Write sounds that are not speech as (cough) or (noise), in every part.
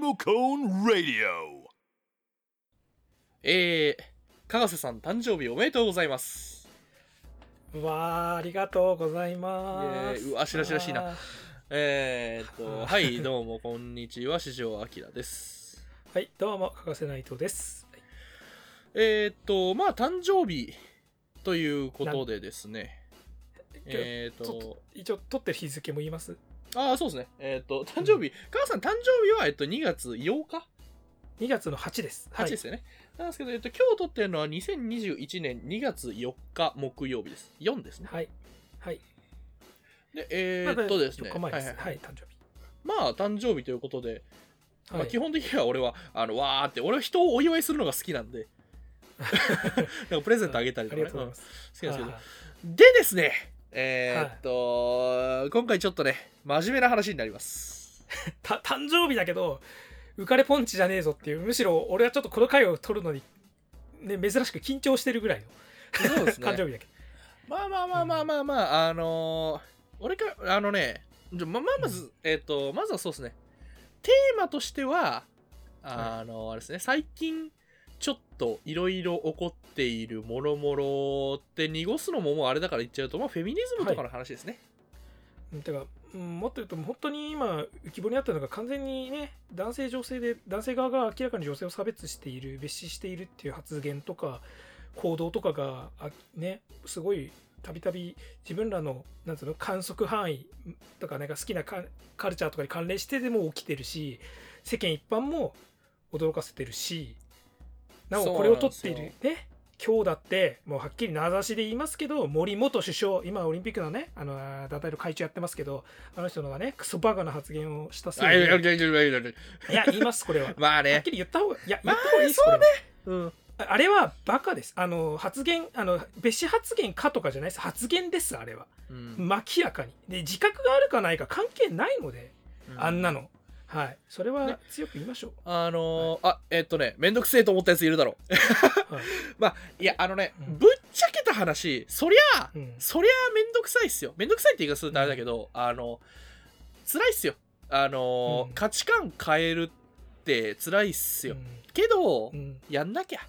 モコン・ラディオえー、かがせさん誕生日おめでとうございます。わあありがとうございイます。うわしらしらしいなえー、っと、(laughs) はい、どうも、こんにちは、四条明です。はい、どうも、欠かせないとです。えー、っと、まあ、誕生日ということでですね。えー、っと、一応、撮ってる日付も言います？ああ、そうですね。えー、っと、誕生日、母さん、誕生日は、えっと、2月8日？2月の8です。8ですよね。なんですけど、えっと、今日撮ってるのは2021年2月4日木曜日です。4ですね。はい。はい。で、えー、っとですね。4日前です。ははいい、はいはい誕生日。まあ、誕生日ということで、まあ、はい基本的には俺は、あの、わーって、俺は人をお祝いするのが好きなんで、(laughs) なんかプレゼントあげたりとかね、うん好きなんですけど。はいでですね、えーっと、今回ちょっとね、真面目な話になります。(laughs) た誕生日だけど、浮かれポンチじゃねえぞっていう、むしろ俺はちょっとこの回を撮るのに、ね、珍しく緊張してるぐらいのそうですね。(laughs) 誕生日だけど。まあまあまあまあまあまあ、あのー俺か、あのね、じゃまままず、えーっと、まずはそうですね、テーマとしては、あのあれですね、最近、ちょっといろいろ起こっているもろもろって濁すのももうあれだから言っちゃうと、まあ、フェミニズムとかの話ですね。うんてか、うんもっと言うと本当に今浮き彫りになってるのが完全にね男性女性で男性側が明らかに女性を差別している蔑視しているっていう発言とか行動とかがあねすごいたびたび自分らのなんつうの観測範囲とかなんか好きなカカルチャーとかに関連してでも起きてるし世間一般も驚かせてるしなおこれを取っている。ね今日だってもうはっきり名指しで言いますけど森元首相今オリンピックのねあの団体の会長やってますけどあの人のがねクソバカな発言をしたせいで。いや言いますこれはまあねはっき、り言った方がいや言った方がいいです、これはうん、あれはバカですあの発言あの別紙発言かとかじゃないです発言ですあれはうん明らかにで自覚があるかないか関係ないので、あんなのはい。それね。は強く言いましょう、あのーあ、えっとね、めんどくせえと思ったやついるだろう。はい (laughs) まあ、いや、あのね、うん。ぶっちゃけた話、そりゃ、うん。そりゃめんどくさいっすよ。めんどくさいって言い方するとあれだけど、あの、辛いっすよ。あのーうん。価値観変えるって辛いっすよ。うん。けど、うん。やんなきゃ。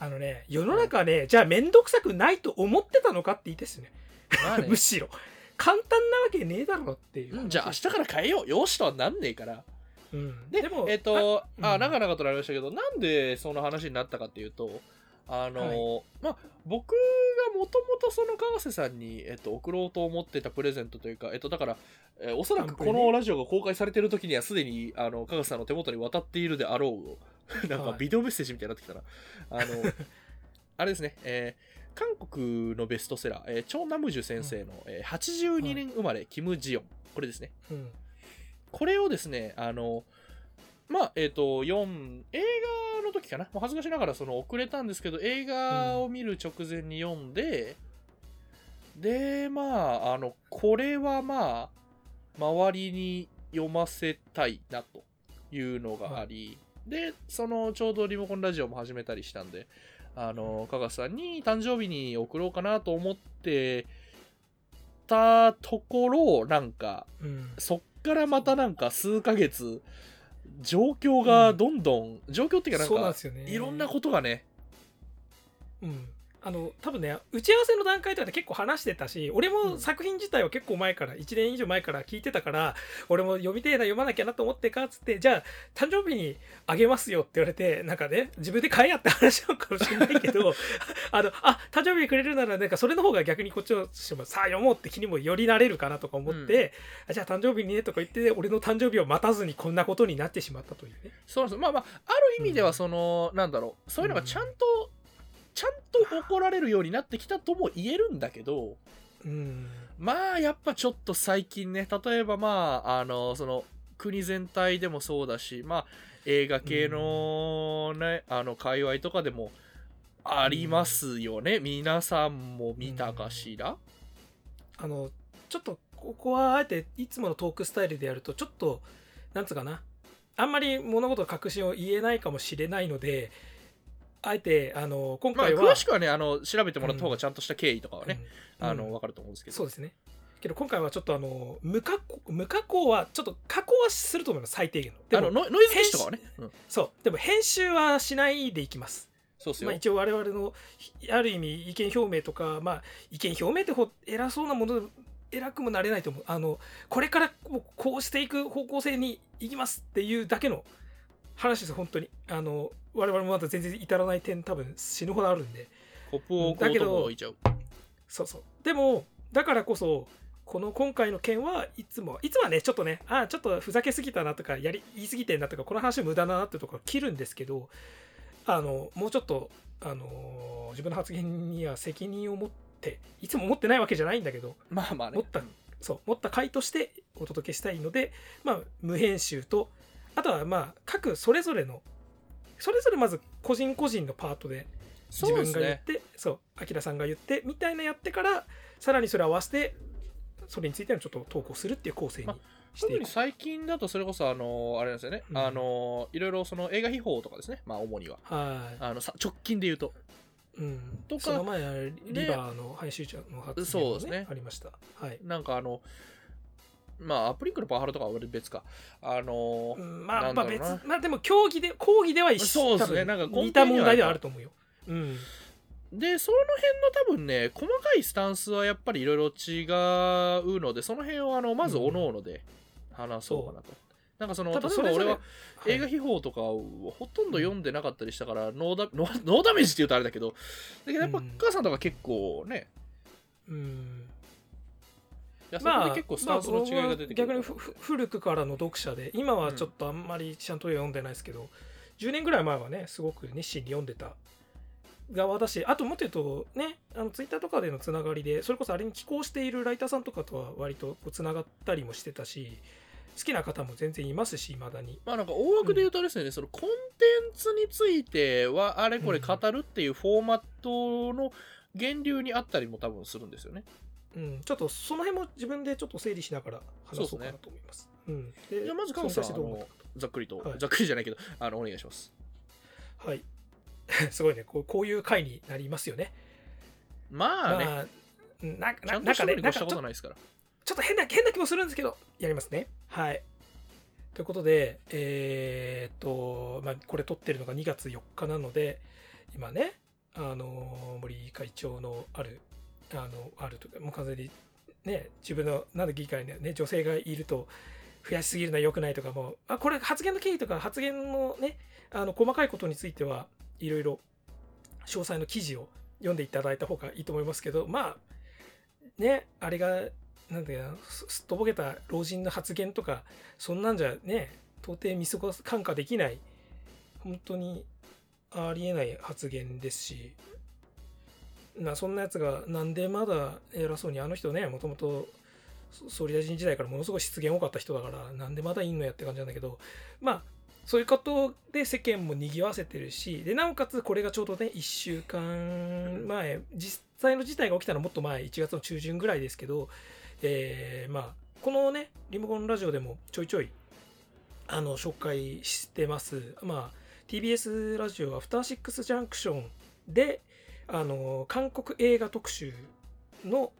あのね世の中ね、じゃあ面倒くさくないと思ってたのかって言いですね。まあね。(laughs) むしろ簡単なわけねえだろっていう話うんじゃあ明日から変えよう。よしとはなんねえから。うんで、でもえっ、と、あ、うん長々となりましたけど、なんでその話になったかっていうと、あのーまあ、僕がもともとその川瀬さんに、えっと、送ろうと思ってたプレゼントというか、えっと、だから、えーおそらくこのラジオが公開されてる時にはすでに、あの、川瀬さんの手元に渡っているであろう、なんかはいビデオメッセージみたいになってきたな。あの、(laughs) あれですね、えー韓国のベストセラー、えーチョン・ナムジュ先生の、えー82年生まれ、キム・ジヨン。これですね。うんこれをですね、あの、まあ、えっ、と、4、映画の時かな、もう恥ずかしながらその遅れたんですけど、映画を見る直前に読んで、で、まあ、あの、これはまあ、周りに読ませたいなというのがあり、で、その、ちょうどリモコンラジオも始めたりしたんで、あの、かがさんに誕生日に送ろうかなと思ってたところ、なんか、うん。そっからまたなんか数ヶ月、状況がどんどん、状況っていうかなんかね。いろんなことがね、うん、あの多分ね打ち合わせの段階とかで結構話してたし俺うん。も作品自体は結構前から1年以上前から聞いてたから俺も読みてえな読まなきゃなと思ってかっつってじゃあ誕生日にあげますよって言われてなんかね自分で買えやって話なのかもしれないけど (laughs) あのあ誕生日にくれるならなんかそれの方が逆にこっちとしてもさあ読もうって気にもよりなれるかなとか思って、あじゃあ誕生日にねとか言って俺の誕生日を待たずにこんなことになってしまったというね。そうなんです。まあまあ、ある意味ではその、なんだろう、そういうのがちゃんと、ちゃんと怒られるようになってきたとも言えるんだけど、うん。まあやっぱちょっと最近ね、例えばまあ、あの、その、国全体でもそうだし、まあ、映画系のね、あの、界隈とかでもありますよね。皆さんも見たかしら、あのちょっとここはあえていつものトークスタイルでやるとちょっとなんつうかな。あんまり物事の確信を言えないかもしれないのであえてあの今まあ、回は、詳しくはね、あの、調べてもらった方がちゃんとした経緯とかはね、うんあの、うんわかると思うんですけど。そうですね。けど今回はちょっとあの無加工無加工はちょっと加工はすると思います最低限の。でもあのノノイズ消しとかはね、うん。そう。でも編集はしないでいきます。そうっすよ、まあ、一応我々のひある意味意見表明とか、まあ、意見表明ってほ偉そうなもの偉くもなれないと思う。あのこれからこうしていく方向性に行きますっていうだけの話です本当に。あの我々もまだ全然至らない点多分死ぬほどあるんで。コップをだけどとこ置いちゃう。そうそう。でもだからこそこの今回の件はいつもいつもはねちょっとねあちょっとふざけすぎたなとかやり言い過ぎてんなとかこの話無駄だなってところ切るんですけどあのもうちょっとあの自分の発言には責任を持っていつも持ってないわけじゃないんだけどまあまあね。持ったそう持った回としてお届けしたいので、まあ、無編集とあとはまあ各それぞれのそれぞれまず個人個人のパートで自分が言っねてそうあきらさんが言ってみたいなやってからさらにそれを合わせてそれについてのちょっと投稿するっていう構成にましていく特に最近だとそれこそあのあれなんですよね、うん。あのいろいろその映画秘宝とかですね。まあ主には。はあのさ直近で言うと。い、うん、とかその前はリバーの編集長の発言も、ねそうですね。ありました。はい、なんかあのまあアプリンクのパワハラとかは別か。あのうん、まなあまあ別まあでも競技で講義では一緒。そうですね。なんか似た問題ではあると思うよ。うん。でその辺の多分ね細かいスタンスはやっぱりいろいろ違うのでその辺をあのまずおのおので話そうかなと、なんかその例えば俺は映画秘宝とかをほとんど読んでなかったりしたから、ノーダ (laughs) ノーダメージって言うとあれだけど。だけどやっぱうん。母さんとか結構ね。うん。いやそこで結構スタンスの違いが出てくる、まあ、逆に古くからの読者で今はちょっとあんまりちゃんと読んでないですけど、10年ぐらい前はねすごく熱心に読んでた側だしあともっと言うとねあのツイッターとかでのつながりでそれこそあれに寄稿しているライターさんとかとは割とこうつながったりもしてたし好きな方も全然いますしいまだに。まあなんか大枠で言うとですね、そのコンテンツについてはあれこれ語るっていうフォーマットの源流にあったりも多分するんですよね。うん、ちょっとその辺も自分でちょっと整理しながら話そうかなと思います。うん、でじゃあまずカウさんざっくりと、はいざっくりじゃないけどあのお願いします。たはい。(laughs) すごいねこう、こういう回になりますよね。まあね、まあ、うんなんかちゃんとなんかね、なんかちょことないですから。ちょっと変な変な気もするんですけど、やりますね。はい。ということで、えーっと、まあ、これ撮ってるのが2月4日なので、今ね、あの、森会長のある、あの、あるとか、もう完全に、ね、自分の、なんで議会にね、女性がいると、増やしすぎるのは良くないとかも、あ、これ発言の経緯とか発言のね、あの、細かいことについては、いろいろ、詳細の記事を読んでいただいた方がいいと思いますけど、まあ、ね、あれが、なんだよな、すすっとぼけた老人の発言とか、そんなんじゃね、到底見過ごす、感化できない、本当にありえない発言ですし、なそんなやつがなんでまだ偉そうにあの人ねもともと総理大臣時代からものすごい失言多かった人だからなんでまだいんのやって感じなんだけどまあそういうことで世間も賑わせてるしでなおかつこれがちょうどね1週間前実際の事態が起きたのはもっと前1月の中旬ぐらいですけど、えーまあこのねリモコンラジオでもちょいちょいあの紹介してます。まあ TBS ラジオアフターシックスジャンクションであの韓国映画特集の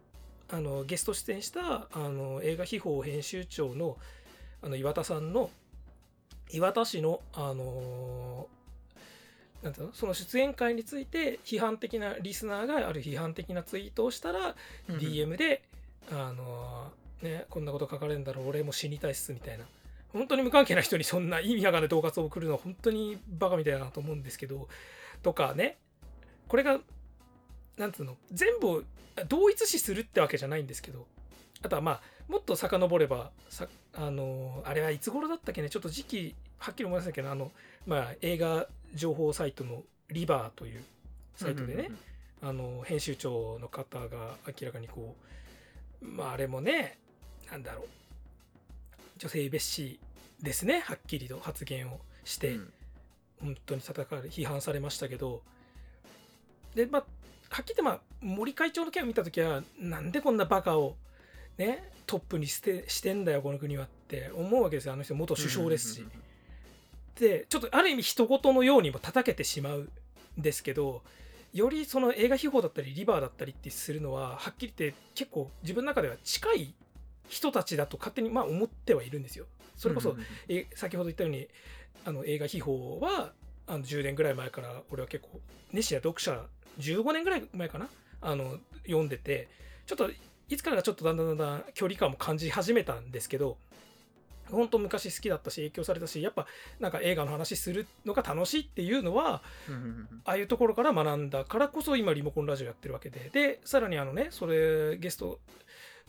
あのゲスト出演したあの映画秘宝編集長のあの岩田さんの岩田氏のあのなんていうのその出演会について批判的なリスナーがある批判的なツイートをしたら、DM であのねこんなこと書かれるんだろう俺も死にたいっすみたいな。本当に無関係な人にそんな意味わかんない恫喝を送るのは本当にバカみたいだなと思うんですけどとかね。これがなんつうの？全部同一視するってわけじゃないんですけど。あとはまあもっと遡ればさあのあれはいつ頃だったっけね？ちょっと時期はっきり思いませんけどあの、まあ、映画情報サイトのリバーというサイトでね、あの編集長の方が明らかにこうまああれもねなんだろう。女性蔑視ですねはっきりと発言をして、うん。本当に叩かれ批判されましたけど。でまあはっきり言ってまあ森会長の件を見た時はなんでこんなバカをねトップにしてしてんだよこの国はって思うわけですよあの人元首相ですし。でちょっとある意味人事のようにも叩けてしまうんですけどよりその映画秘宝だったりリバーだったりってするのははっきり言って結構自分の中では近い人たちだと勝手にまあ思ってはいるんですよ。それこそ、え先ほど言ったようにあの映画秘宝はあの10年ぐらい前から俺は結構熱心な読者15年ぐらい前かな？あの読んでてちょっといつからかちょっとだんだんだんだん距離感も感じ始めたんですけど本当昔好きだったし影響されたしやっぱなんか映画の話するのが楽しいっていうのはああいうところから学んだからこそ今リモコンラジオやってるわけで。でさらにあのねそれゲスト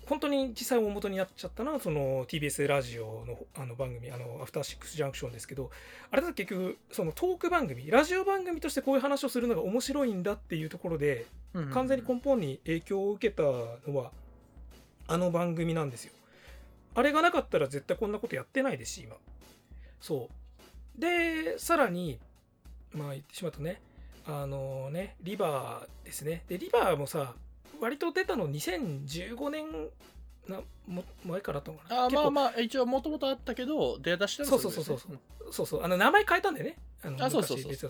本当に実際大元になっちゃったのはその TBS ラジオのあの番組あのアフターシックスジャンクションですけどあれだと結局そのトーク番組ラジオ番組としてこういう話をするのが面白いんだっていうところで完全に根本に影響を受けたのはあの番組なんですよ。あれがなかったら絶対こんなことやってないですし今。そう。でさらにまあ言ってしまうとねあのねリバーですね。でリバーもさ割と出たの2015年なも前からだったのかな。あーまああ。まあ一応もともとあったけど出だしたのはそうそうそうそうそうそうあの名前変えたんだよね。あのあそうそうそうそ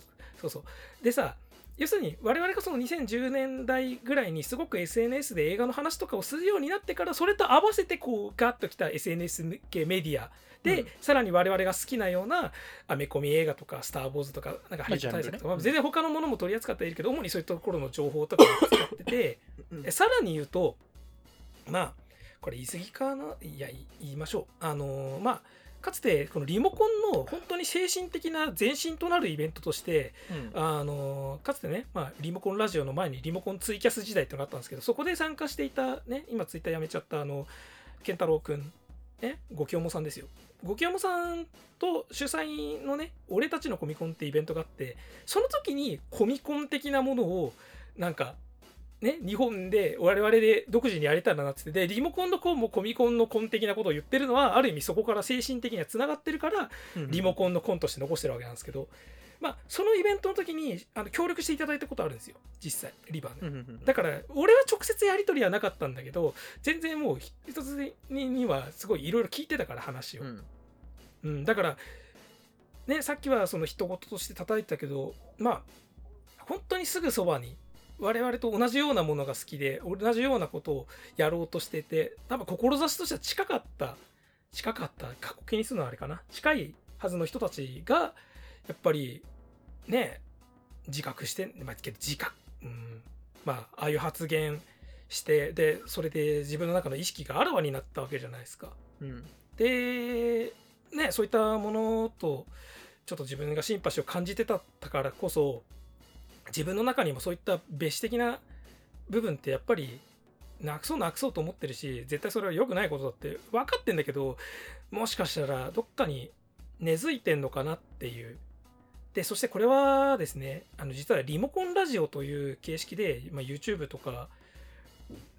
うそうでさ要するに我々がその2010年代ぐらいにすごく SNS で映画の話とかをするようになってからそれと合わせてこうガッときた SNS 系メディアで、うん。さらに我々が好きなようなアメコミ映画とか「スター・ウォーズ」とかなんかハリウッド対策とか、全然他のものも取り扱っているけど主にそういったところの情報とかを使っててうん。えさらに言うとまあこれ言い過ぎかな？いやい言いましょう。あのーまあかつてこのリモコンの本当に精神的な前身となるイベントとしてうん。あのかつてね、まあ、リモコンラジオの前にリモコンツイキャス時代ってのがあったんですけどそこで参加していたね今ツイッターやめちゃったあの健太郎くんねごきょうもさんですよ。ごきょうもさんと主催のね俺たちのコミコンってイベントがあってその時にコミコン的なものをなんかね、日本で我々で独自にやれたらなってってでリモコンのコンもコミコンのコン的なことを言ってるのはある意味そこから精神的にはつながってるからうんリモコンのコンとして残してるわけなんですけど、まあ、そのイベントの時にあの協力していただいたことあるんですよ実際リバーで、うんだから俺は直接やり取りはなかったんだけど全然もう一つににはすごいいろいろ聞いてたから話を、うん。うん、だからねさっきはその一言として叩いてたけどまあ本当にすぐそばに我々と同じようなものが好きで同じようなことをやろうとしてて多分志としては近かった近かった過去気にするのはあれかな近いはずの人たちがやっぱりね自覚してまあけど自覚、うん、まあああいう発言してでそれで自分の中の意識があらわになったわけじゃないですか。うんで、ね、そういったものとちょっと自分がシンパシーを感じてたからこそ自分の中にもそういった別視的な部分ってやっぱりなくそうなくそうと思ってるし絶対それは良くないことだって分かってんだけどもしかしたらどっかに根付いてんのかなっていう。でそしてこれはですねあの実はリモコンラジオという形式で、まあ、YouTube とか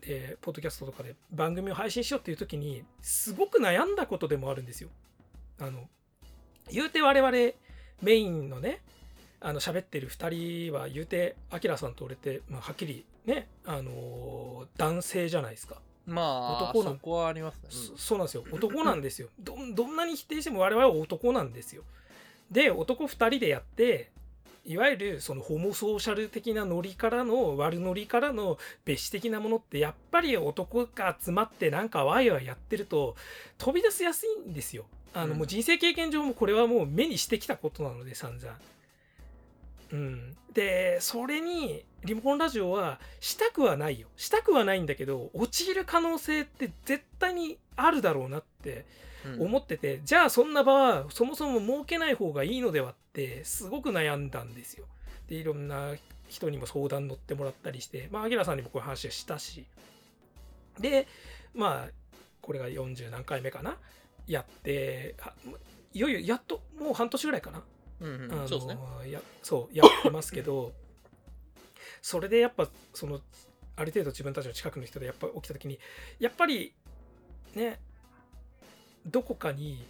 えーポッドキャストとかで番組を配信しようっていう時にすごく悩んだことでもあるんですよ。あの言うて我々メインのねあの喋ってる2人は言うてアキラさんと俺って、まあ、はっきりね、あのー男性じゃないですか。まあ男のそこはありますね。そそうなんですよ。男なんですよ。(laughs) どんどんなに否定しても我々は男なんですよ。で男2人でやっていわゆるそのホモソーシャル的なノリからの悪ノリからの別視的なものってやっぱり男が集まってなんかワイワイやってると飛び出しやすいんですよ。あのうん。もう人生経験上もこれはもう目にしてきたことなので散々うん、でそれにリモコンラジオはしたくはないよ。したくはないんだけど陥る可能性って絶対にあるだろうなってうん。思ってて、じゃあそんな場はそもそも設けない方がいいのではってすごく悩んだんですよ。でいろんな人にも相談乗ってもらったりしてまあアギラさんにもこういう話はしたし。でまあこれが40何回目かな？やってはいよいよやっともう半年ぐらいかな？うんうん。そうやそうやってますけど (coughs) それでやっぱそのある程度自分たちの近くの人でやっぱ起きた時にやっぱりねどこかに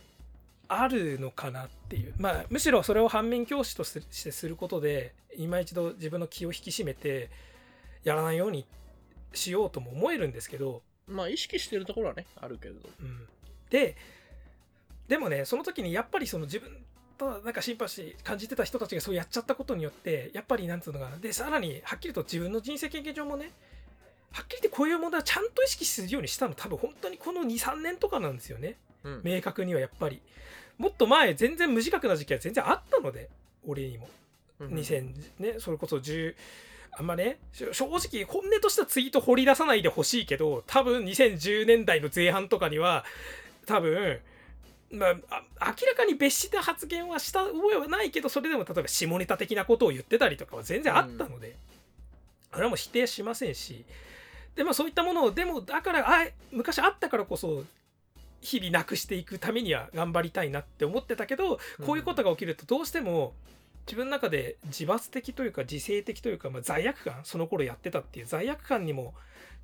あるのかなっていう。まあむしろそれを反面教師としてしてすることで今一度自分の気を引き締めてやらないようにしようとも思えるんですけど、まあ意識してるところはねあるけれど。うん、ででもねその時にやっぱりその自分となんかシンパシー感じてた人たちがそうやっちゃったことによってやっぱりなんつうのかな。でさらにはっきりと自分の人生経験上もねはっきり言ってこういう問題をちゃんと意識するようにしたの多分本当にこの23年とかなんですよね。うん。明確にはやっぱり。もっと前全然無自覚な時期は全然あったので俺にも。うん。2000ねそれこそ10あんまねし正直本音としたツイート掘り出さないでほしいけど多分2010年代の前半とかには多分まあ、あ明らかに別した発言はした覚えはないけどそれでも例えば下ネタ的なことを言ってたりとかは全然あったので、あれはもう否定しませんしでもそういったものをでもだからあ昔あったからこそ日々なくしていくためには頑張りたいなって思ってたけどこういうことが起きるとどうしても自分の中で自罰的というか自制的というか、まあ、罪悪感その頃やってたっていう罪悪感にも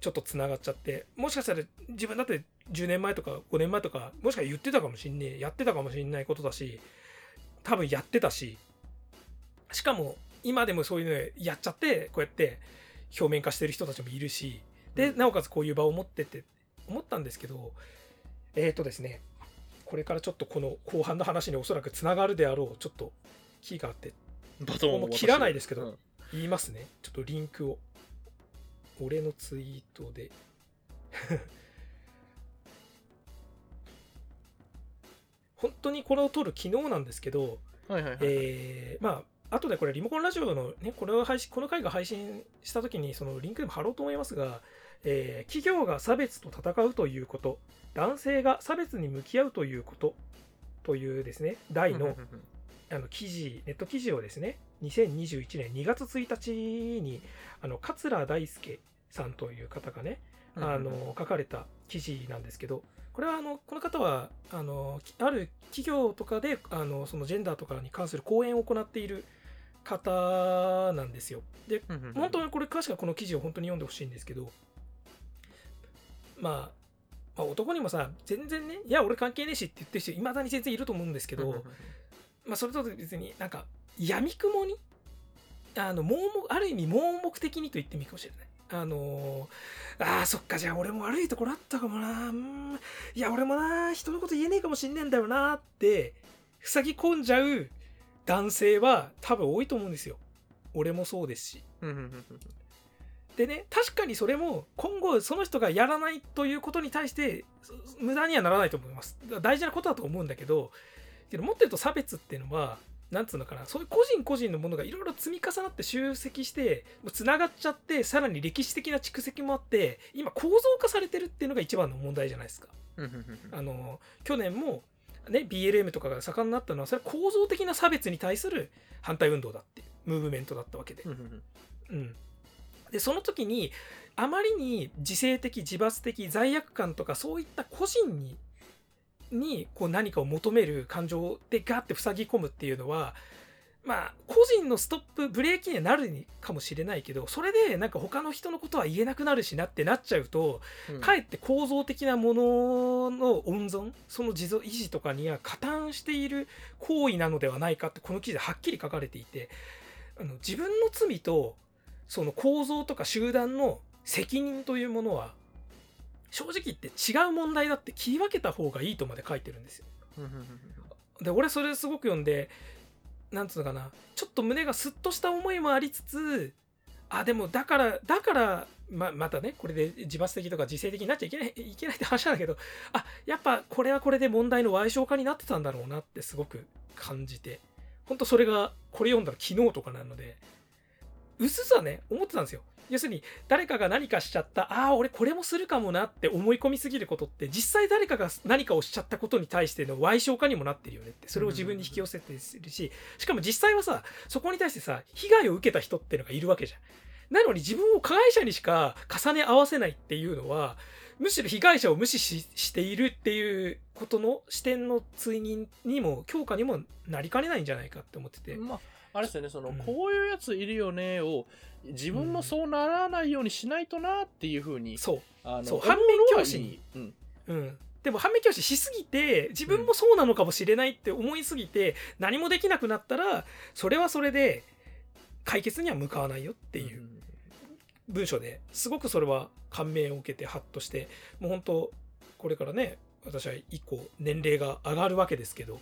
ちょっとつながっちゃってもしかしたら自分だって10年前とか5年前とかもしかしたら言ってたかもしんねえやってたかもしんないことだし多分やってたししかも今でもそういうのやっちゃってこうやって表面化してる人たちもいるしでなおかつこういう場を持ってって思ったんですけどえっ、ー、とですねこれからちょっとこの後半の話におそらくつながるであろうちょっとキーがあってバトンを切らないですけどうん。言いますね。ちょっとリンクを。俺のツイートで。(laughs) 本当にこれを撮る昨日なんですけど、はいはいはい。えーまあ後でこれリモコンラジオのねこれを配信この回が配信した時にそのリンクでも貼ろうと思いますが、えー企業が差別と戦うということ男性が差別に向き合うということというですね題のあの記事ネット記事をですね2021年2月1日にあの桂大輔さんという方がねあの書かれた記事なんですけどこれはあのこの方はあのきある企業とかであのそのジェンダーとかに関する講演を行っている方なんですよ。で本当にこれ詳しくはこの記事を本当に読んでほしいんですけど、まあ、まあ男にもさ全然ねいや俺関係ねえしって言ってる人いまだに全然いると思うんですけど、まあ、それと別になんか闇雲にあの盲目ある意味盲目的にと言ってもいいかもしれない。あのーあーそっかじゃあ俺も悪いところあったかもな。うーん。いや俺もな人のこと言えねえかもしんねえんだよなって塞ぎ込んじゃう男性は多分多いと思うんですよ。俺もそうですし。でね確かにそれも今後その人がやらないということに対してそ無駄にはならないと思います。大事なことだと思うんだけどけどもっと言うと差別っていうのはなんつうのかなそういう個人個人のものがいろいろ積み重なって集積してつながっちゃってさらに歴史的な蓄積もあって今構造化されてるっていうのが一番の問題じゃないですか。あの去年も、ね、BLM とかが盛んになったのはそれは構造的な差別に対する反対運動だっていうムーブメントだったわけで。うん、でその時にあまりに自制的自罰的罪悪感とかそういった個人ににこう何かを求める感情でガッて塞ぎ込むっていうのはまあ個人のストップブレーキにはなるかもしれないけどそれでなんか他の人のことは言えなくなるしなってなっちゃうとうん。かえって構造的なものの温存その持続維持とかには加担している行為なのではないかってこの記事ではっきり書かれていてあの自分の罪とその構造とか集団の責任というものは正直言って違う問題だって切り分けた方がいいとまで書いてるんですよ。で俺それすごく読んでなんつうのかなちょっと胸がスッとした思いもありつつあでもだからだからままたねこれで自罰的とか自制的になっちゃいけないいけないって話なんだけどあやっぱこれはこれで問題の賠償化になってたんだろうなってすごく感じて。本当それがこれ読んだら昨日とかなのでうすうすはね思ってたんですよ要するに誰かが何かしちゃったああ俺これもするかもなって思い込みすぎることって実際誰かが何かをしちゃったことに対しての賠償化にもなってるよねってそれを自分に引き寄せてるししかも実際はさそこに対してさ被害を受けた人ってのがいるわけじゃん。なのに自分を加害者にしか重ね合わせないっていうのはむしろ被害者を無視ししているっていうことの視点の追認にも強化にもなりかねないんじゃないかって思ってて。まああれですよねその、うん。こういうやついるよねを自分もそうならないようにしないとなっていうふうに、そう。あの反面教師に。うん。うん、でも反面教師しすぎて自分もそうなのかもしれないって思いすぎて、何もできなくなったらそれはそれで解決には向かわないよっていう文章ですごくそれは感銘を受けてハッとしてもう本当これからね私は一個年齢が上がるわけですけど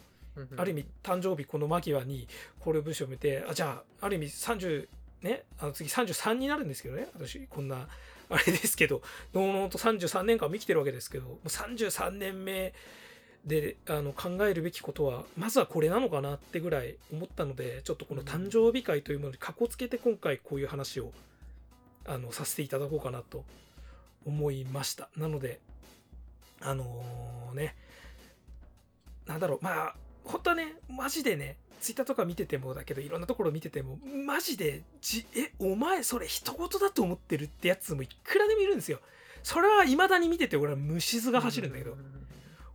ある意味誕生日この間際にこれを文章を見てあじゃあある意味30ねあの次33になるんですけどね私こんなあれですけどのうのうと33年間生きてるわけですけどもう33年目であの考えるべきことはまずはこれなのかなってぐらい思ったのでちょっとこの誕生日会というものにかこつけて今回こういう話をあのさせていただこうかなと思いました。なのであのねなんだろうまあ本当はねマジでねツイッターとか見ててもだけどいろんなところ見ててもマジでじえお前それ人事だと思ってるってやつもいくらでもいるんですよ。それはいまだに見てて俺は虫図が走るんだけど、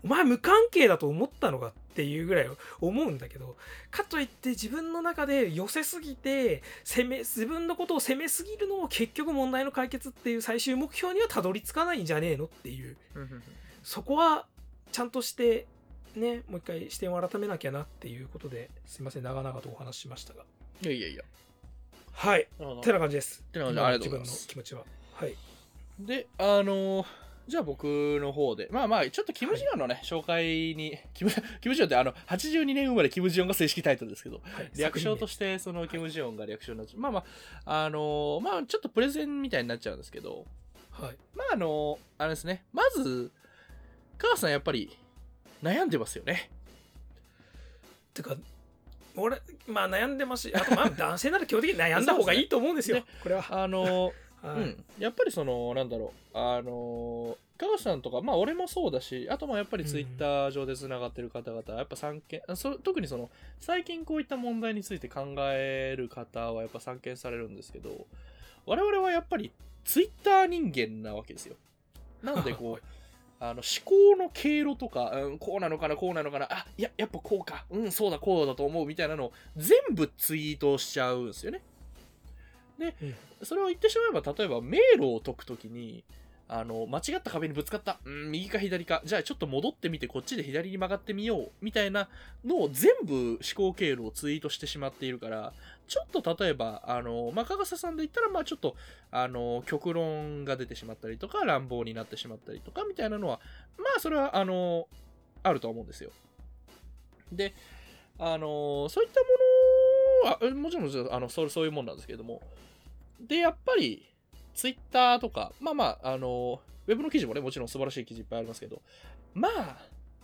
お前無関係だと思ったのかっていうぐらい思うんだけどかといって自分の中で寄せすぎて攻め自分のことを責めすぎるのを結局問題の解決っていう最終目標にはたどり着かないんじゃねえのっていう。そこはちゃんとしてねもう一回視点を改めなきゃなっていうことですいません長々とお話ししましたが。いやいやいや。はい。てな感じです。てな感じ。ありがとうございます。自分の気持ちは。はい。で、あのーじゃあ僕の方で、まあまあ、ちょっとキム・ジヨンのね、紹介に、キム、キム・ジヨンってあの、82年生まれキム・ジヨンが正式タイトルですけど、はい。略称としして、その、キム・ジヨンが略称になっちゃう。まあまあ、あのーまあ、ちょっとプレゼンみたいになっちゃうんですけど、はい。まああのあれですね、まず、母さんやっぱり、悩んでますよね。てか俺まあ悩んでますしあとまあ (laughs) 男性なら基本的に悩んだ方がいいと思うんですよ。ね。これは、あのー (laughs) はい。うん、やっぱりそのなんだろう。あのー、高橋さんとかまあ俺もそうだしあとまあやっぱりツイッター上でつながってる方々、やっぱ参見特にその最近こういった問題について考える方はやっぱ参見されるんですけど我々はやっぱりツイッター人間なわけですよ。なのでこう (laughs) あの思考の経路とか、うん、こうなのかなこうなのかなあいややっぱこうか。うんそうだこうだと思うみたいなのを全部ツイートしちゃうんですよね。で、うん。それを言ってしまえば例えば迷路を解くときにあの間違った壁にぶつかった。うん。右か左か。じゃあちょっと戻ってみてこっちで左に曲がってみようみたいなのを全部思考経路をツイートしてしまっているからちょっと例えばあの、まあ、かがささんで言ったらまあちょっとあの極論が出てしまったりとか乱暴になってしまったりとかみたいなのはまあそれはあのあると思うんですよ。であのそういったものはえもちろんあのそうそういうもんなんですけれども。でやっぱりツイッターとかまあまああのウェブの記事もねもちろん素晴らしい記事いっぱいありますけどまあ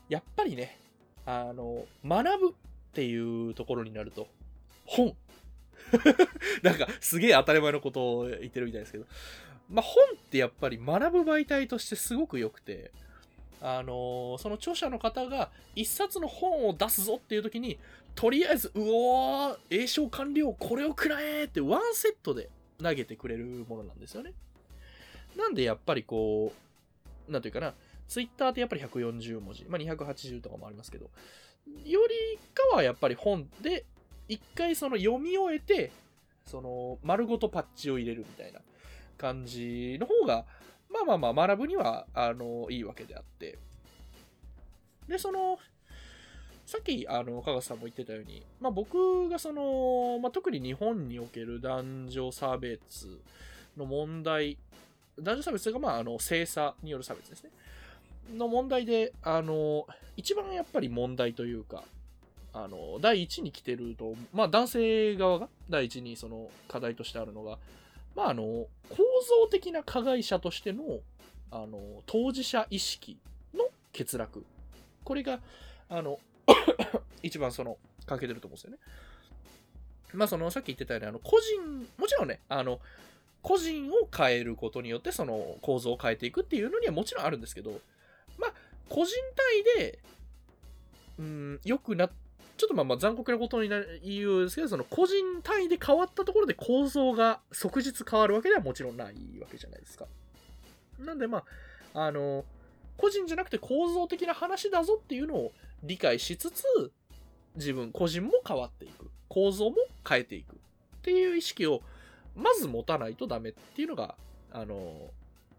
やっぱりねあの学ぶっていうところになると本。(laughs) なんかすげえ当たり前のことを言ってるみたいですけどまあ本ってやっぱり学ぶ媒体としてすごく良くてあのその著者の方が一冊の本を出すぞっていう時にとりあえずうおー栄唱完了これを食らえってワンセットで投げてくれるものなんですよね。なんでやっぱりこうなんていうかなツイッターってやっぱり140文字、まあ、280とかもありますけどよりかはやっぱり本で一回その読み終えてその丸ごとパッチを入れるみたいな感じの方がまあまあまあ学ぶにはあのいいわけであって。でそのさっきあの加賀さんも言ってたように、まあ、僕がその、まあ、特に日本における男女差別の問題男女差別というか、まあ、あの性差による差別ですね。の問題であの一番やっぱり問題というかあの第一に来てると、まあ、男性側が第一にその課題としてあるのが、まあ、あの構造的な加害者としてのあの当事者意識の欠落。これがあの (coughs) 一番その欠けてると思うんですよね。まあそのさっき言ってたようにあの個人もちろんねあの個人を変えることによってその構造を変えていくっていうのにはもちろんあるんですけどまあ個人単位でうん良くなちょっとまあまあ残酷なことになる言うんですけどその個人単位で変わったところで構造が即日変わるわけではもちろんないわけじゃないですか。なんでまああの個人じゃなくて構造的な話だぞっていうのを理解しつつ自分個人も変わっていく。構造も変えていくっていう意識をまず持たないとダメっていうのがあの、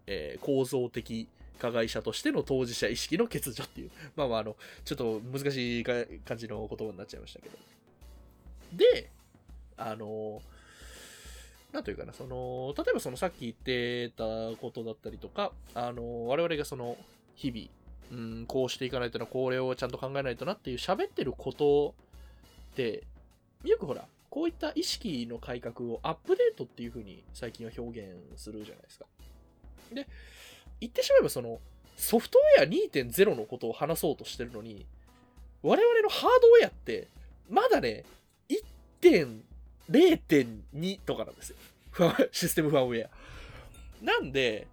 えー構造的加害者としての当事者意識の欠如っていう。まあまああのちょっと難しい感じの言葉になっちゃいましたけど。であのなんというかなその例えばそのさっき言ってたことだったりとかあの我々がその日々うん、こうしていかないとな、これをちゃんと考えないとなっていう喋ってることって、よくほら、こういった意識の改革をアップデートっていう風に最近は表現するじゃないですか。で、言ってしまえばその、ソフトウェア2.0のことを話そうとしてるのに、我々のハードウェアって、まだね、1.0.2とかなんですよ。システムファームウェア。なんで、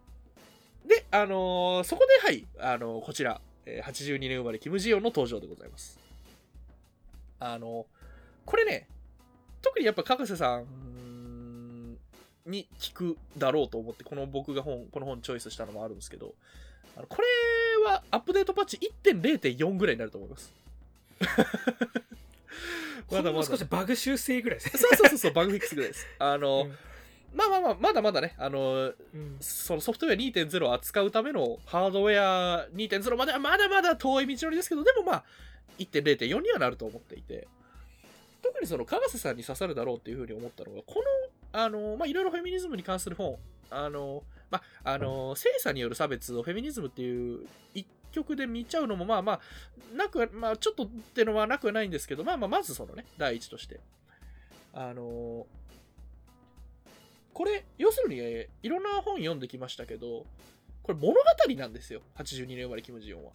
で、あのーそこで、はい、あのーこちら、えー82年生まれ、キム・ジヨンの登場でございます。あのーこれね、特にやっぱ、かかせさんに聞くだろうと思って、この僕が本、この本チョイスしたのもあるんですけど、あのこれはアップデートパッチ1.0.4ぐらいになると思います。(laughs) ほんの少しバグ修正ぐらいですね。(laughs) そうそうそうそう、バグフィックスぐらいです。あの、うんまあまあまあ、まだまだね、あの、うんそのソフトウェア2.0を扱うためのハードウェア2.0まではまだまだ遠い道のりですけど、でもまあ、1.0.4にはなると思っていて、特にその、かがせさんに刺さるだろうっていうふうに思ったのが、この、あの、まあ、いろいろフェミニズムに関する本、あの、まあ、あの、性差による差別をフェミニズムっていう一曲で見ちゃうのも、まあまあ、なくは、まあ、ちょっとってのはなくはないんですけど、まあまあ、まずそのね、第一として。あの、これ、要するに、えーいろんな本読んできましたけど、これ物語なんですよ。82年生まれキム・ジヨンは。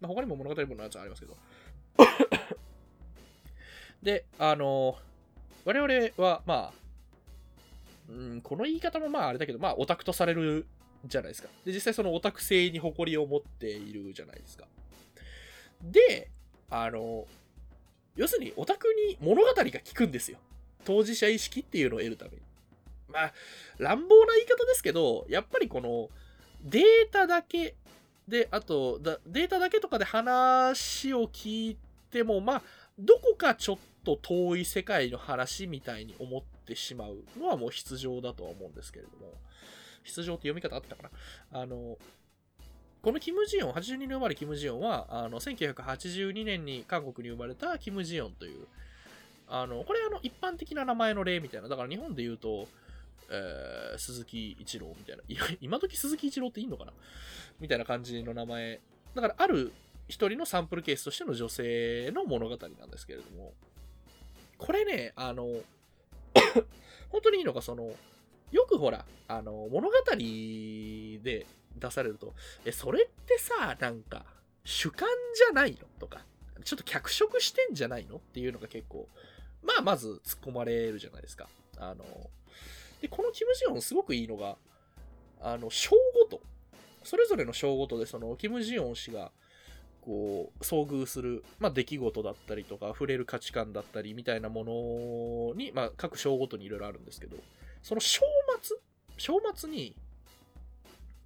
まあ、他にも物語本のやつありますけど。(laughs) で、あの我々は、まあ、うん、この言い方もまああれだけど、まあオタクとされるじゃないですか。で、実際そのオタク性に誇りを持っているじゃないですか。で、あの要するにオタクに物語が効くんですよ。当事者意識っていうのを得るために。まあ、乱暴な言い方ですけど、やっぱりこのデータだけで、あとだデータだけとかで話を聞いても、まあ、どこかちょっと遠い世界の話みたいに思ってしまうのはもう必要だとは思うんですけれども、必要って読み方あったかな。あの、このキム・ジヨン、82年生まれキム・ジヨンは、あの、1982年に韓国に生まれたキム・ジヨンという、あの、これあの、一般的な名前の例みたいな、だから日本で言うと、えー鈴木一郎みたいな、いや今時鈴木一郎っていいのかな？みたいな感じの名前。だから、ある一人のサンプルケースとしての女性の物語なんですけれども、これね、あの、(coughs) 本当にいいのが、その、よくほら、あの、物語で出されると、え、それってさ、なんか、主観じゃないの？とか、ちょっと脚色してんじゃないの？っていうのが結構、まあ、まず突っ込まれるじゃないですか。あの、で、このキム・ジヨンすごくいいのが、あの、章ごと、それぞれの章ごとで、その、キム・ジヨン氏が、こう、遭遇する、まあ、出来事だったりとか、触れる価値観だったりみたいなものに、まあ、各章ごとにいろいろあるんですけど、その章末章末に、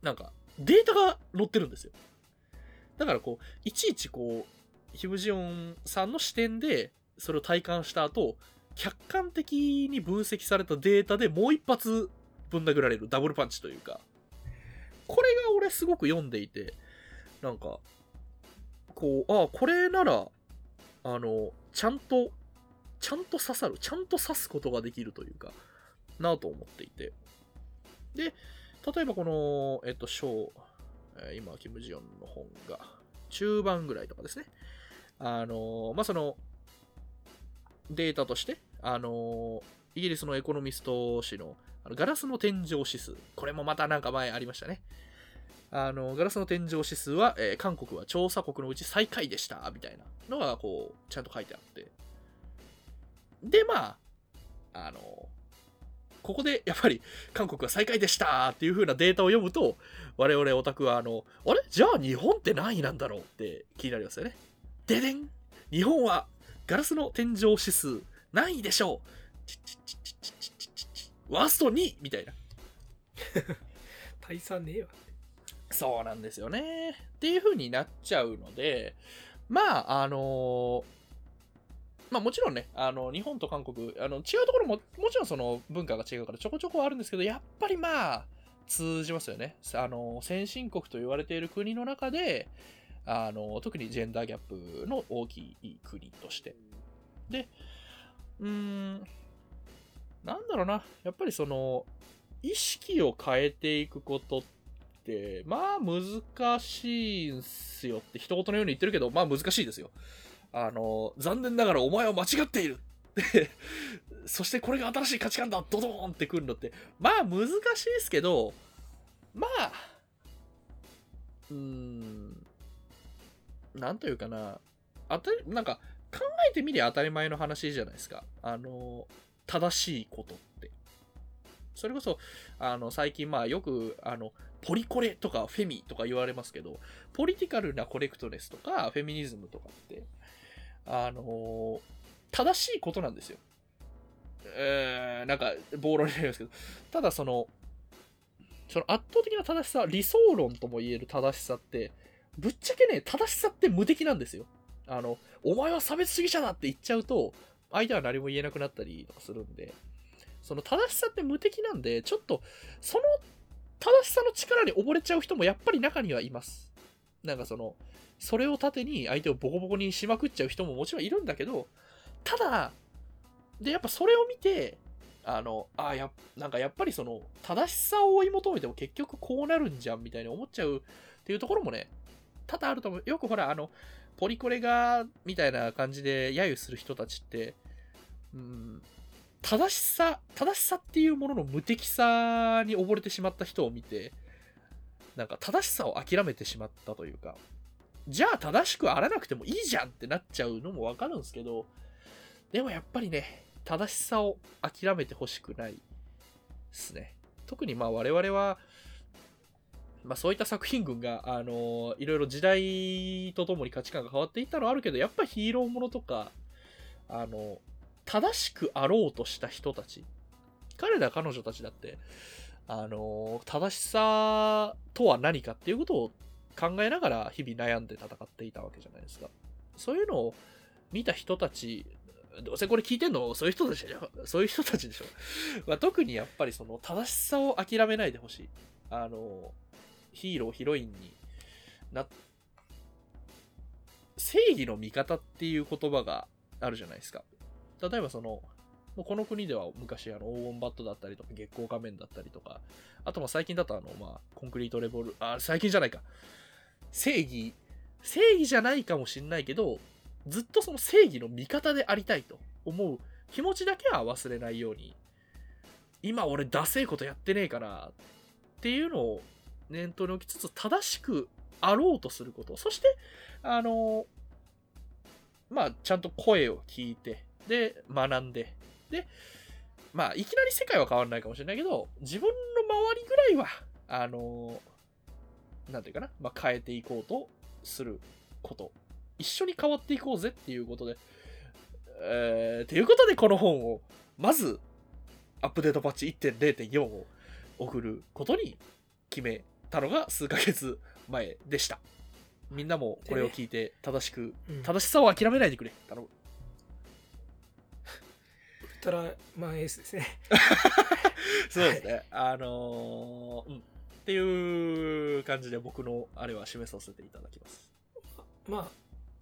なんか、データが載ってるんですよ。だからこう、いちいちこう、キム・ジヨンさんの視点で、それを体感した後、客観的に分析されたデータでもう一発ぶん殴られるダブルパンチというか、これが俺すごく読んでいて、なんか、こう、ああ、これなら、あの、ちゃんと、ちゃんと刺さる、ちゃんと刺すことができるというか、なと思っていて。で、例えばこの、えっと、章、え今、キム・ジヨンの本が、中盤ぐらいとかですね。あの、まあ、その、データとして、あの、イギリスのエコノミスト誌の、あのガラスの天井指数。これもまたなんか前ありましたね。あの、ガラスの天井指数は、えー韓国は調査国のうち最下位でした、みたいなのが、こう、ちゃんと書いてあって。で、まあ、あの、ここでやっぱり韓国は最下位でしたっていう風なデータを読むと、我々オタクは、あの、あれ？じゃあ日本って何位なんだろうって気になりますよね。ででん？日本はガラスの天井指数何位でしょうワースト2位みたいな。大差ねえわ。そうなんですよね。っていう風になっちゃうので、まあ、あのー、まあもちろんね、あの、日本と韓国、あの、違うところも、もちろんその文化が違うからちょこちょこあるんですけど、やっぱりまあ、通じますよね。あの、先進国と言われている国の中で、あの、特にジェンダーギャップの大きい国として。で、うーん、なんだろうな、やっぱりその、意識を変えていくことって、まあ難しいんすよって一言のように言ってるけど、まあ難しいですよ。あの、残念ながらお前は間違っているで (laughs) そしてこれが新しい価値観だドドーンってくるのって、まあ難しいですけど、まあ、うーん、なんというかな、あたなんか考えてみりゃ当たり前の話じゃないですか。あの、正しいことって。それこそ、あの、最近まあよく、あの、ポリコレとかフェミとか言われますけど、ポリティカルなコレクトネスとかフェミニズムとかって、あの正しいことなんですよ。えー、なんか、暴論になりますけど、ただその、その圧倒的な正しさ、理想論とも言える正しさって、ぶっちゃけね、正しさって無敵なんですよ。あの、お前は差別主義者だって言っちゃうと、相手は何も言えなくなったりとかするんで、その正しさって無敵なんで、ちょっと、その正しさの力に溺れちゃう人もやっぱり中にはいます。なんかその、それを盾に相手をボコボコにしまくっちゃう人ももちろんいるんだけど、ただ、で、やっぱそれを見て、あの、あや、なんかやっぱりその、正しさを追い求めても結局こうなるんじゃんみたいに思っちゃうっていうところもね、多々あると思う。よくほら、あの、ポリコレが、みたいな感じで揶揄する人たちって、うん、正しさ、正しさっていうものの無敵さに溺れてしまった人を見て、なんか正しさを諦めてしまったというか、じゃあ正しくあらなくてもいいじゃんってなっちゃうのもわかるんですけど、でもやっぱりね、正しさを諦めてほしくないですね。特にまあ我々は、まあそういった作品群が、あのいろいろ時代とともに価値観が変わっていったのはあるけど、やっぱヒーローものとか、あの、正しくあろうとした人たち、彼ら彼女たちだって、あの正しさとは何かっていうことを考えながら日々悩んで戦っていたわけじゃないですか。そういうのを見た人たち、どうせこれ聞いてんのそういう人たちでしょそういう人たちでしょ、まあ、特にやっぱりその正しさを諦めないでほしい。あの、ヒーロー、ヒロインにな、正義の味方っていう言葉があるじゃないですか。例えばその、この国では昔あの黄金バットだったりとか月光仮面だったりとか、あとま最近だとあの、まあ、コンクリートレボル、あ、最近じゃないか。正義、正義じゃないかもしんないけど、ずっとその正義の味方でありたいと思う気持ちだけは忘れないように、今俺ダセえことやってねえからっていうのを念頭に置きつつ正しくあろうとすること。そして、あの、まあ、ちゃんと声を聞いて、で、学んで、で、まあ、いきなり世界は変わらないかもしれないけど、自分の周りぐらいは、あの、なんていうかな、まあ、変えていこうとすること。一緒に変わっていこうぜっていうことで、えー、ということでこの本を、まず、アップデートパッチ1.0.4を送ることに決めたのが数ヶ月前でした。みんなもこれを聞いて正しく、うん正しさを諦めないでくれ。頼む。ウルトラマンエースですね。(laughs) そうですね。あのーうん。っていう感じで僕のあれは示させていただきます。ま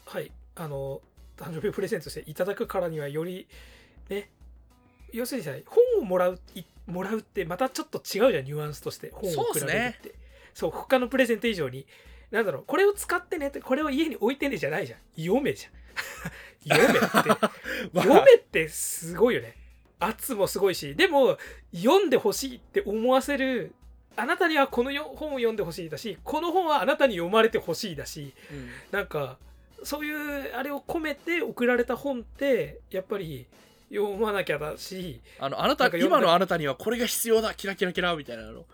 あ、はい。あの、誕生日プレゼントしていただくからにはより、ね、要するにさ、本をもらう、いもらうってまたちょっと違うじゃん、ニュアンスとして。本を比べるって。そう,、他のプレゼント以上に。なんだろう、これを使ってねって、これを家に置いてねじゃないじゃん。読めじゃん。(laughs) 読めって。(laughs) まあ読めってすごいよね。圧もすごいし、でも読んでほしいって思わせる、あなたにはこのよ本を読んでほしいだし、この本はあなたに読まれてほしいだし、うんなんかそういうあれを込めて送られた本ってやっぱり読まなきゃだし、あの、あなた、今のあなたにはこれが必要だ、キラキラキラみたいなの。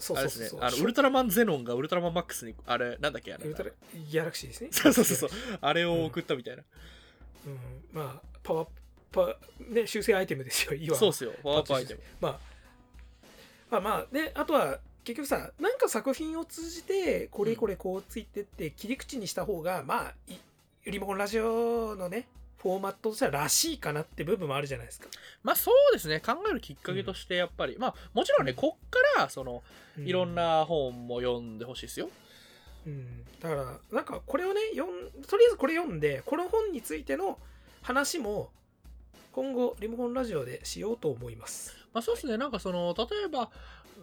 そうですね。そうそうそう。あの、ウルトラマンゼノンがウルトラマンマックスに、あれ、なんだっけあれウル。トラギャラクシーですね。そうそうそうそう。あれを送ったみたいな。うん、まあパワーパね修正アイテムですよ。いわばそうっすよ。パワープアイテム。まあ、まあまあであとは結局さなんか作品を通じてこれこれこうついてって切り口にした方が、まあいリモコンラジオのねフォーマットとしてはらしいかなって部分もあるじゃないですか。まあそうですね。考えるきっかけとして、やっぱり、まあもちろんね、こっから、その、うんいろん、な本も読んでほしいですよ。うん、だからなんかこれをね読んとりあえずこれ読んでこの本についての話も今後リモコンラジオでしようと思います。まあそうですね。なんかその、例えば、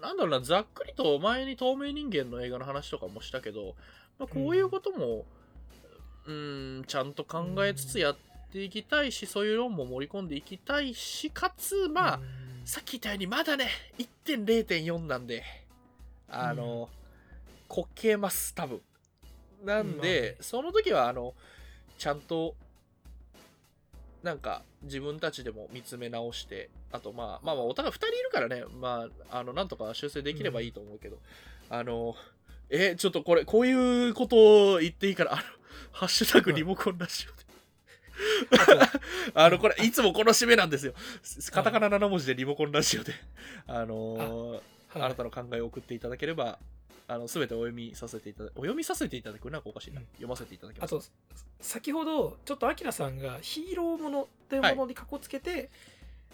なんだろうな、ざっくりと前に透明人間の映画の話とかもしたけど、まあ、こういうことも、うーん、ちゃんと考えつつやっていきたいし、そういう論も盛り込んでいきたいし、かつ、まあ、うんさっき言ったようにまだね1.0.4なんであの、こけます多分。なんで、その時はあのちゃんとなんか自分たちでも見つめ直してあとまあまあまあお互い2人いるからねまああのなんとか修正できればいいと思うけど、あのえちょっとこれこういうことを言っていいからあのハッシュタグリモコンラジオであの、これ、いつもこの締めなんですよ。カタカナ7文字でリモコンラジオで、あのーはいあなたの考えを送っていただければ、あの、すべてお読みさせていただお読みさせていただくなんかおかしいな。うん読ませていただきます。あと先ほどちょっとアキラさんがヒーローものっていうものにかこつけて、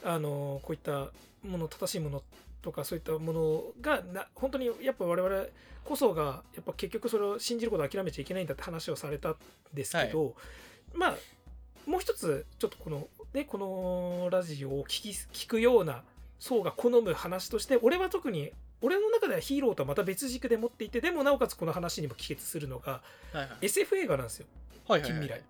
あのこういったもの正しいものとかそういったものがな本当にやっぱ我々こそがやっぱ結局それを信じることを諦めちゃいけないんだって話をされたんですけど、まあもう一つちょっとこのねこのラジオを聞き聞くような層が好む話として俺は特に俺の中ではヒーローとはまた別軸で持っていてでもなおかつこの話にも帰結するのがはいはい。SF 映画なんですよ。はいはいはい近未来。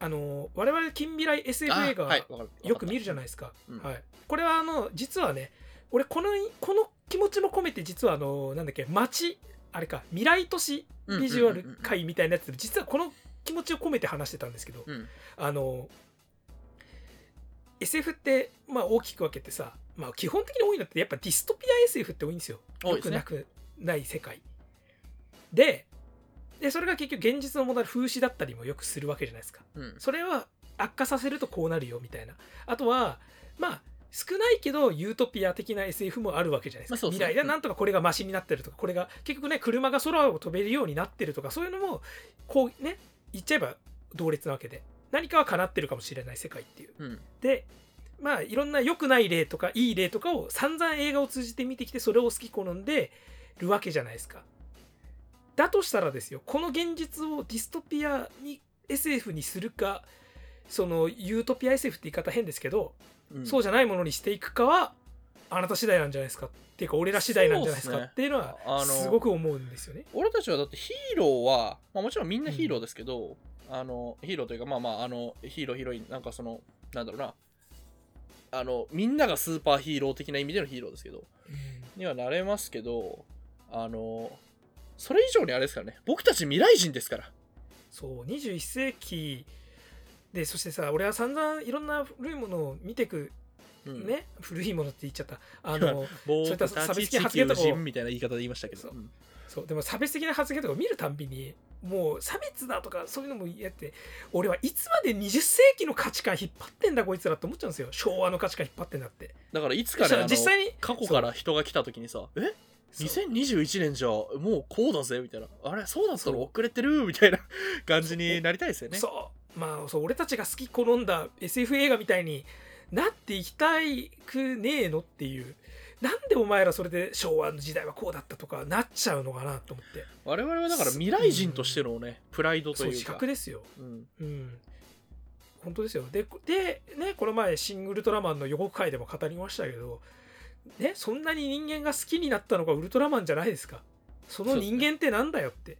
あの我々近未来 SF 映画あはいよく見るじゃないですか。うん。はい、これはあの実はね俺このこの気持ちも込めて実はあのなんだっけ街あれか未来都市ビジュアル界みたいなやつで実はこの気持ちを込めて話してたんですけど、うんあの SF ってまあ大きく分けてさ、まあ、基本的に多いのってやっぱディストピア SF って多いんですよ。多くなくない世界。ででそれが結局現実の問題風刺だったりもよくするわけじゃないですか。うんそれは悪化させるとこうなるよみたいな。あとはまあ少ないけどユートピア的な SF もあるわけじゃないですか。まあ未来でなんとかこれがマシになってるとかこれが結局ね車が空を飛べるようになってるとかそういうのもこうね言っちゃえば同列なわけで何かは叶ってるかもしれない世界っていう。うんでまあいろんな良くない例とかいい例とかを散々映画を通じて見てきてそれを好き好んでるわけじゃないですか。だとしたらですよこの現実をディストピアに SF にするかそのユートピア SF って言い方変ですけど、うんそうじゃないものにしていくかはあなた次第なんじゃないですか。っていうか俺ら次第なんじゃないですか。っていうのはすごく思うんですよね。俺たちはだってヒーローは、まあ、もちろんみんなヒーローですけど、あのヒーローというかまあまああのヒーローヒロインなんかそのなんだろうな。あのみんながスーパーヒーロー的な意味でのヒーローですけどにはなれますけどあのそれ以上にあれですからね。僕たち未来人ですから。そう21世紀でそしてさ俺は散々いろんな古いものを見てくうんね、古いものって言っちゃった。あの僕 (laughs) そういったた差別的ち地球発言とかみたいな言い方で言いましたけどそう。でも差別的な発言とかを見るたんびにもう差別だとかそういうのもやって俺はいつまで20世紀の価値観引っ張ってんだこいつらって思っちゃうんですよ。昭和の価値観引っ張ってんだって。だからいつから実際に過去から人が来た時にさえ？そう。2021年じゃもうこうだぜみたいな。あれそうだったそう。ら遅れてる？みたいな感じになりたいですよね。そう。まあそう俺たちが好き好んだ SF 映画みたいになっていきたいくねえのっていう。なんでお前らそれで昭和の時代はこうだったとかなっちゃうのかなと思って。我々はだから未来人としてのね、プライドとそう自いうか覚ですよ。うん。うん。本当ですよ。ででねこの前「シン・ウルトラマン」の予告回でも語りましたけどねそんなに人間が好きになったのがウルトラマンじゃないですか。その人間ってなんだよって。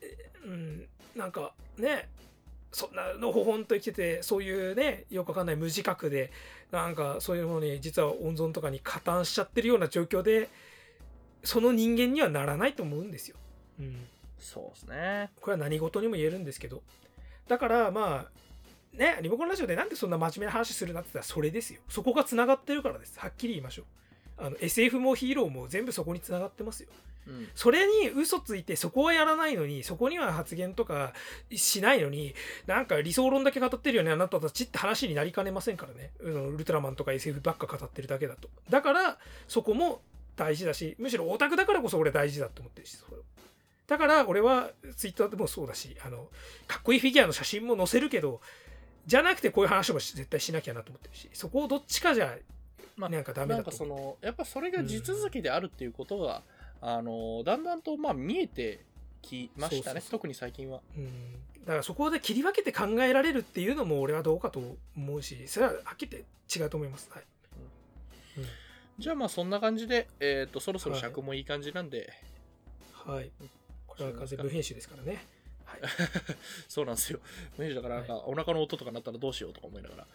えうん。なんかねそんなのほほんと生きててそういうねよくわかんない無自覚でなんかそういうものに実は温存とかに加担しちゃってるような状況でその人間にはならないと思うんですよ。うん。そうですね。これは何事にも言えるんですけど。だからまあねリモコンラジオでなんでそんな真面目な話するなって言ったらそれですよ。そこがつながってるからです。はっきり言いましょうあの SF もヒーローも全部そこにつながってますよ。うん。それに嘘ついてそこはやらないのにそこには発言とかしないのになんか理想論だけ語ってるよねあなたたちって話になりかねませんからね。うんウルトラマンとか SF ばっか語ってるだけだと。だからそこも大事だしむしろオタクだからこそ俺大事だと思ってるしそれだから俺はツイッターでもそうだしあのかっこいいフィギュアの写真も載せるけどじゃなくてこういう話もし絶対しなきゃなと思ってるしそこをどっちかじゃまあなんかダメなんかそのやっぱそれが地続きであるっていうことが、あのだんだんとまあ見えてきましたね特に最近は。うん。だからそこで切り分けて考えられるっていうのも俺はどうかと思うしそれははっきり言って違うと思います、はい。じゃあまあそんな感じで、えっ、と、そろそろ尺もいい感じなんで、はい。これは完全無編集ですからね。はい、(laughs) そうなんですよ。無編集だからなんか、お腹の音とかなったらどうしようとか思いながら。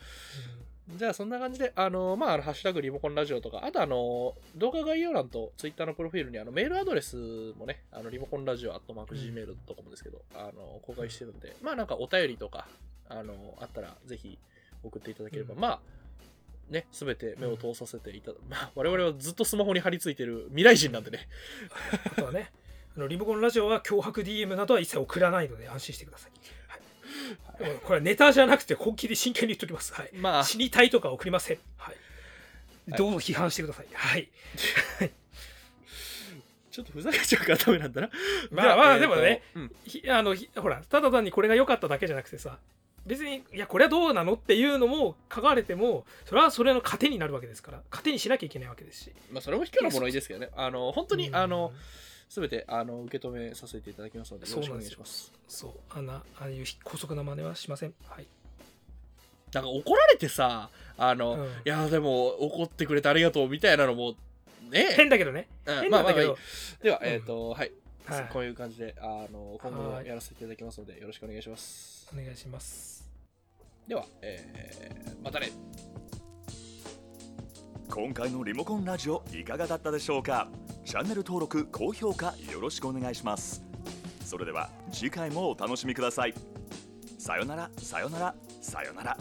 じゃあそんな感じで、あの、まあ、ハッシュタグリモコンラジオとか、あとあの、動画概要欄とツイッターのプロフィールにあのメールアドレスもね、あのリモコンラジオアットマーク Gmail とかもですけど、あの、公開してるんで、まあなんかお便りとか、あの、あったらぜひ送っていただければ、うん。まあ、ね、すべて目を通させていただ、まあ、我々はずっとスマホに貼り付いてる未来人なんでね、あとはねあのリモコンラジオは脅迫 DM などは一切送らないので安心してください、はい、これはネタじゃなくて本気で真剣に言っておきます、はい、まあ、死にたいとか送りません、はい、はい。どうぞ批判してください。はい。(laughs) ちょっとふざけちゃうからダメなんだな。まあまあでもね、うん。ひあのひほらただ単にこれが良かっただけじゃなくてさ別にいやこれはどうなのっていうのも書かれてもそれはそれの糧になるわけですから糧にしなきゃいけないわけですし。まあ、それも卑怯な物言いですけどね。あの、本当に、うん。あの、すべて、あの、受け止めさせていただきますので、よ。ろしくお願いします。そう。あんなああいう高速な真似はしません。はい、なんか怒られてさ、あの、うん。いや、でも、怒ってくれてありがとうみたいなのも、ね。変だけどね。うん。変まあまあまあいいなんだけど、では、うん。えっ、と、はい。はい。こういう感じで、あの、今後やらせていただきますので、よろしくお願いします。お願いします。では、えー、またね。今回のリモコンラジオいかがだったでしょうか？チャンネル登録高評価よろしくお願いします。それでは次回もお楽しみください。さよならさよならさよなら。